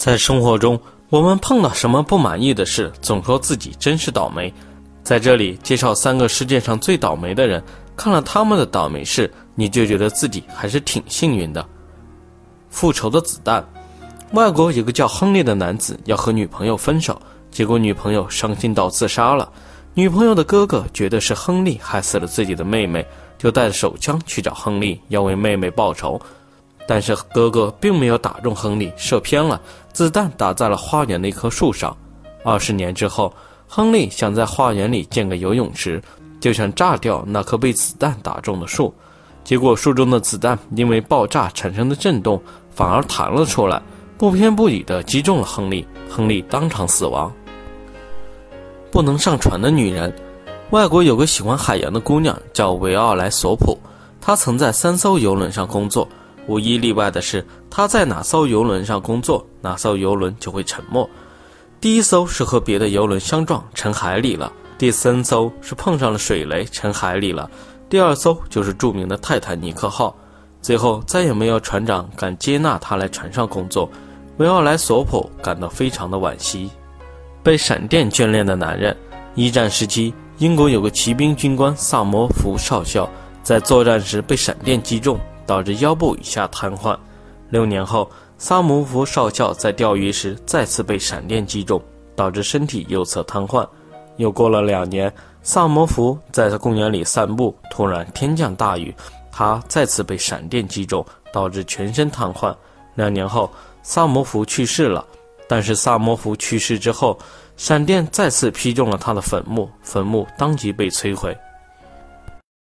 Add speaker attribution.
Speaker 1: 在生活中，我们碰到什么不满意的事，总说自己真是倒霉。在这里介绍三个世界上最倒霉的人，看了他们的倒霉事，你就觉得自己还是挺幸运的。复仇的子弹，外国有个叫亨利的男子要和女朋友分手，结果女朋友伤心到自杀了。女朋友的哥哥觉得是亨利害死了自己的妹妹，就带着手枪去找亨利，要为妹妹报仇。但是哥哥并没有打中亨利，射偏了，子弹打在了花园的一棵树上。二十年之后，亨利想在花园里建个游泳池，就想炸掉那棵被子弹打中的树，结果树中的子弹因为爆炸产生的震动，反而弹了出来，不偏不倚地击中了亨利，亨利当场死亡。不能上船的女人，外国有个喜欢海洋的姑娘叫维奥莱索普，她曾在三艘游轮上工作。无一例外的是，他在哪艘游轮上工作，哪艘游轮就会沉没。第一艘是和别的游轮相撞沉海里了，第三艘是碰上了水雷沉海里了，第二艘就是著名的泰坦尼克号。最后再也没有船长敢接纳他来船上工作，维奥莱索普感到非常的惋惜。被闪电眷恋的男人，一战时期，英国有个骑兵军官萨摩弗少校，在作战时被闪电击中。导致腰部以下瘫痪。六年后，萨姆福少校在钓鱼时再次被闪电击中，导致身体右侧瘫痪。又过了两年，萨摩福在公园里散步，突然天降大雨，他再次被闪电击中，导致全身瘫痪。两年后，萨摩福去世了。但是萨摩福去世之后，闪电再次劈中了他的坟墓，坟墓当即被摧毁。